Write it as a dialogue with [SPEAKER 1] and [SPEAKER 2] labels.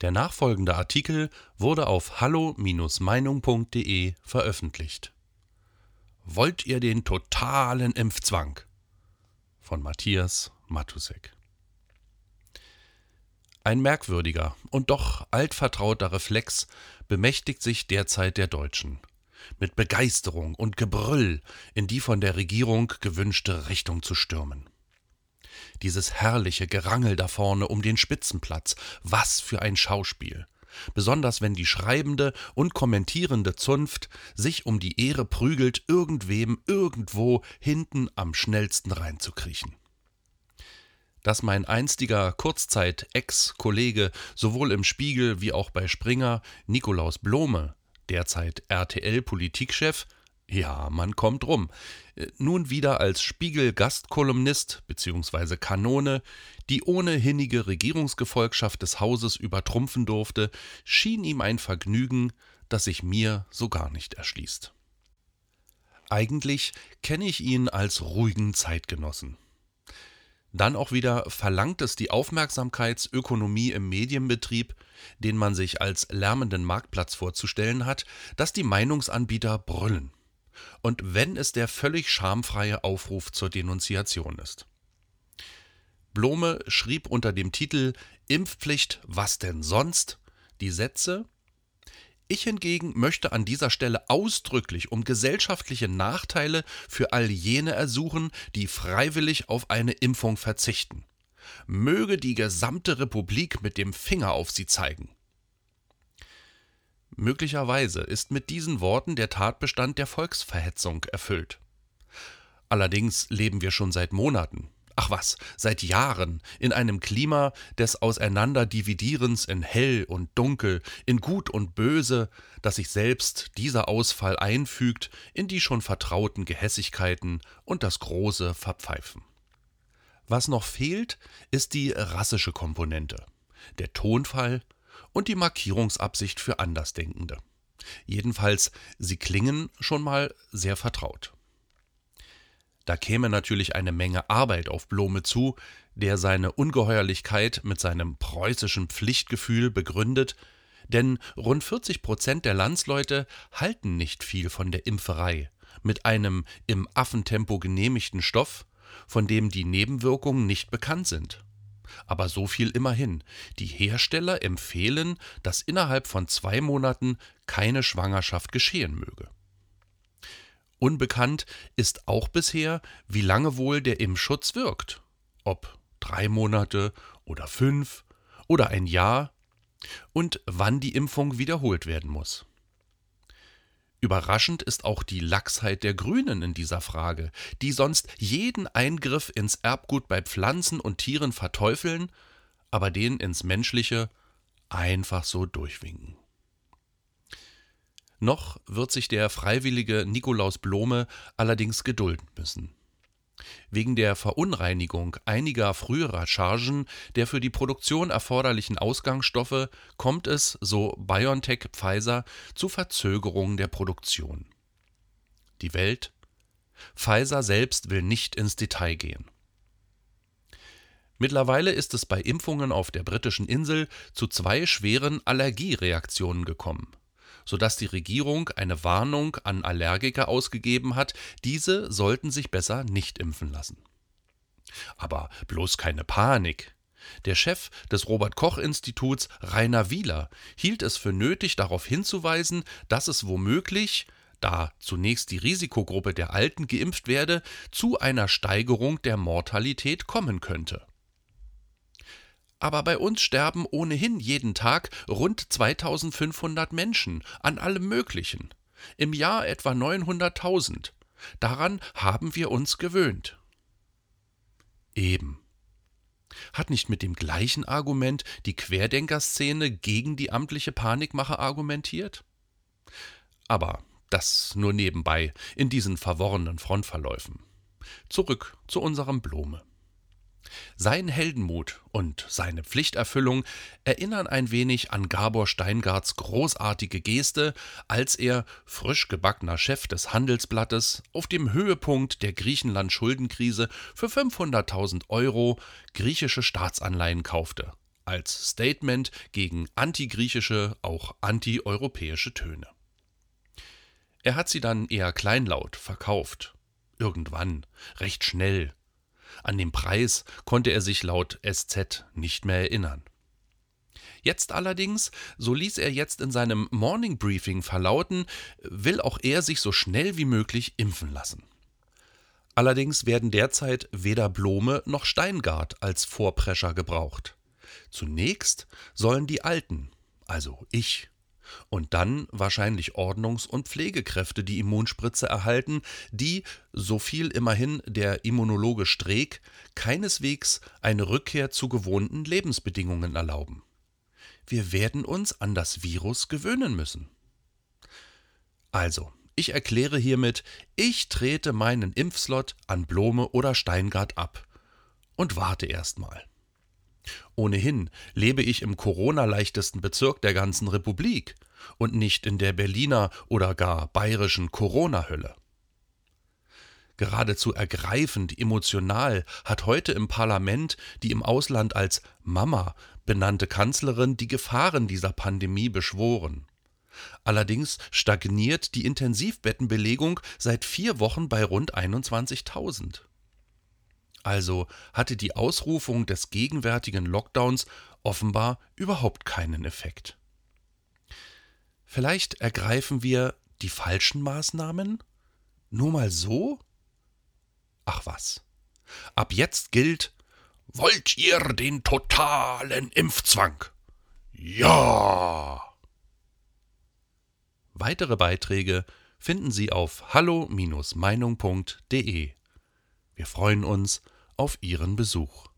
[SPEAKER 1] Der nachfolgende Artikel wurde auf hallo-meinung.de veröffentlicht. Wollt ihr den totalen Impfzwang? Von Matthias Matusek. Ein merkwürdiger und doch altvertrauter Reflex bemächtigt sich derzeit der Deutschen. Mit Begeisterung und Gebrüll in die von der Regierung gewünschte Richtung zu stürmen. Dieses herrliche Gerangel da vorne um den Spitzenplatz, was für ein Schauspiel. Besonders wenn die schreibende und kommentierende Zunft sich um die Ehre prügelt, irgendwem irgendwo hinten am schnellsten reinzukriechen. Dass mein einstiger Kurzzeit-Ex-Kollege sowohl im Spiegel wie auch bei Springer Nikolaus Blome, derzeit RTL-Politikchef, ja, man kommt rum. Äh, nun wieder als Spiegel-Gastkolumnist bzw. Kanone, die ohnehinnige Regierungsgefolgschaft des Hauses übertrumpfen durfte, schien ihm ein Vergnügen, das sich mir so gar nicht erschließt. Eigentlich kenne ich ihn als ruhigen Zeitgenossen. Dann auch wieder verlangt es die Aufmerksamkeitsökonomie im Medienbetrieb, den man sich als lärmenden Marktplatz vorzustellen hat, dass die Meinungsanbieter brüllen und wenn es der völlig schamfreie Aufruf zur Denunziation ist. Blome schrieb unter dem Titel Impfpflicht, was denn sonst? die Sätze ich hingegen möchte an dieser Stelle ausdrücklich um gesellschaftliche Nachteile für all jene ersuchen, die freiwillig auf eine Impfung verzichten. Möge die gesamte Republik mit dem Finger auf sie zeigen. Möglicherweise ist mit diesen Worten der Tatbestand der Volksverhetzung erfüllt. Allerdings leben wir schon seit Monaten, ach was, seit Jahren in einem Klima des Auseinanderdividierens in hell und dunkel, in gut und böse, dass sich selbst dieser Ausfall einfügt in die schon vertrauten Gehässigkeiten und das große Verpfeifen. Was noch fehlt, ist die rassische Komponente, der Tonfall und die Markierungsabsicht für Andersdenkende. Jedenfalls, sie klingen schon mal sehr vertraut. Da käme natürlich eine Menge Arbeit auf Blome zu, der seine Ungeheuerlichkeit mit seinem preußischen Pflichtgefühl begründet, denn rund 40 Prozent der Landsleute halten nicht viel von der Impferei mit einem im Affentempo genehmigten Stoff, von dem die Nebenwirkungen nicht bekannt sind. Aber so viel immerhin. Die Hersteller empfehlen, dass innerhalb von zwei Monaten keine Schwangerschaft geschehen möge. Unbekannt ist auch bisher, wie lange wohl der Impfschutz wirkt. Ob drei Monate oder fünf oder ein Jahr und wann die Impfung wiederholt werden muss. Überraschend ist auch die Lachsheit der Grünen in dieser Frage, die sonst jeden Eingriff ins Erbgut bei Pflanzen und Tieren verteufeln, aber den ins Menschliche einfach so durchwinken. Noch wird sich der freiwillige Nikolaus Blome allerdings gedulden müssen. Wegen der Verunreinigung einiger früherer Chargen der für die Produktion erforderlichen Ausgangsstoffe kommt es, so BioNTech Pfizer, zu Verzögerungen der Produktion. Die Welt? Pfizer selbst will nicht ins Detail gehen. Mittlerweile ist es bei Impfungen auf der britischen Insel zu zwei schweren Allergiereaktionen gekommen sodass die Regierung eine Warnung an Allergiker ausgegeben hat, diese sollten sich besser nicht impfen lassen. Aber bloß keine Panik. Der Chef des Robert Koch Instituts, Rainer Wieler, hielt es für nötig, darauf hinzuweisen, dass es womöglich, da zunächst die Risikogruppe der Alten geimpft werde, zu einer Steigerung der Mortalität kommen könnte aber bei uns sterben ohnehin jeden Tag rund 2500 Menschen an allem Möglichen. Im Jahr etwa 900.000. Daran haben wir uns gewöhnt. Eben. Hat nicht mit dem gleichen Argument die Querdenkerszene gegen die amtliche Panikmache argumentiert? Aber das nur nebenbei in diesen verworrenen Frontverläufen. Zurück zu unserem Blume. Sein Heldenmut und seine Pflichterfüllung erinnern ein wenig an Gabor Steingarts großartige Geste, als er, frisch gebackener Chef des Handelsblattes, auf dem Höhepunkt der Griechenland-Schuldenkrise für 500.000 Euro griechische Staatsanleihen kaufte. als Statement gegen antigriechische, auch antieuropäische Töne. Er hat sie dann eher kleinlaut verkauft. Irgendwann, recht schnell. An den Preis konnte er sich laut SZ nicht mehr erinnern. Jetzt allerdings, so ließ er jetzt in seinem Morning Briefing verlauten, will auch er sich so schnell wie möglich impfen lassen. Allerdings werden derzeit weder Blome noch Steingart als Vorprescher gebraucht. Zunächst sollen die Alten, also ich, und dann wahrscheinlich Ordnungs- und Pflegekräfte die Immunspritze erhalten, die, so viel immerhin der Immunologe Streeck, keineswegs eine Rückkehr zu gewohnten Lebensbedingungen erlauben. Wir werden uns an das Virus gewöhnen müssen. Also, ich erkläre hiermit, ich trete meinen Impfslot an Blome oder Steingart ab und warte erstmal. Ohnehin lebe ich im Corona-leichtesten Bezirk der ganzen Republik und nicht in der Berliner oder gar bayerischen Corona-Hölle. Geradezu ergreifend emotional hat heute im Parlament die im Ausland als Mama benannte Kanzlerin die Gefahren dieser Pandemie beschworen. Allerdings stagniert die Intensivbettenbelegung seit vier Wochen bei rund 21.000. Also hatte die Ausrufung des gegenwärtigen Lockdowns offenbar überhaupt keinen Effekt. Vielleicht ergreifen wir die falschen Maßnahmen? Nur mal so? Ach was. Ab jetzt gilt, wollt ihr den totalen Impfzwang? Ja! Weitere Beiträge finden Sie auf hallo-meinung.de. Wir freuen uns auf Ihren Besuch.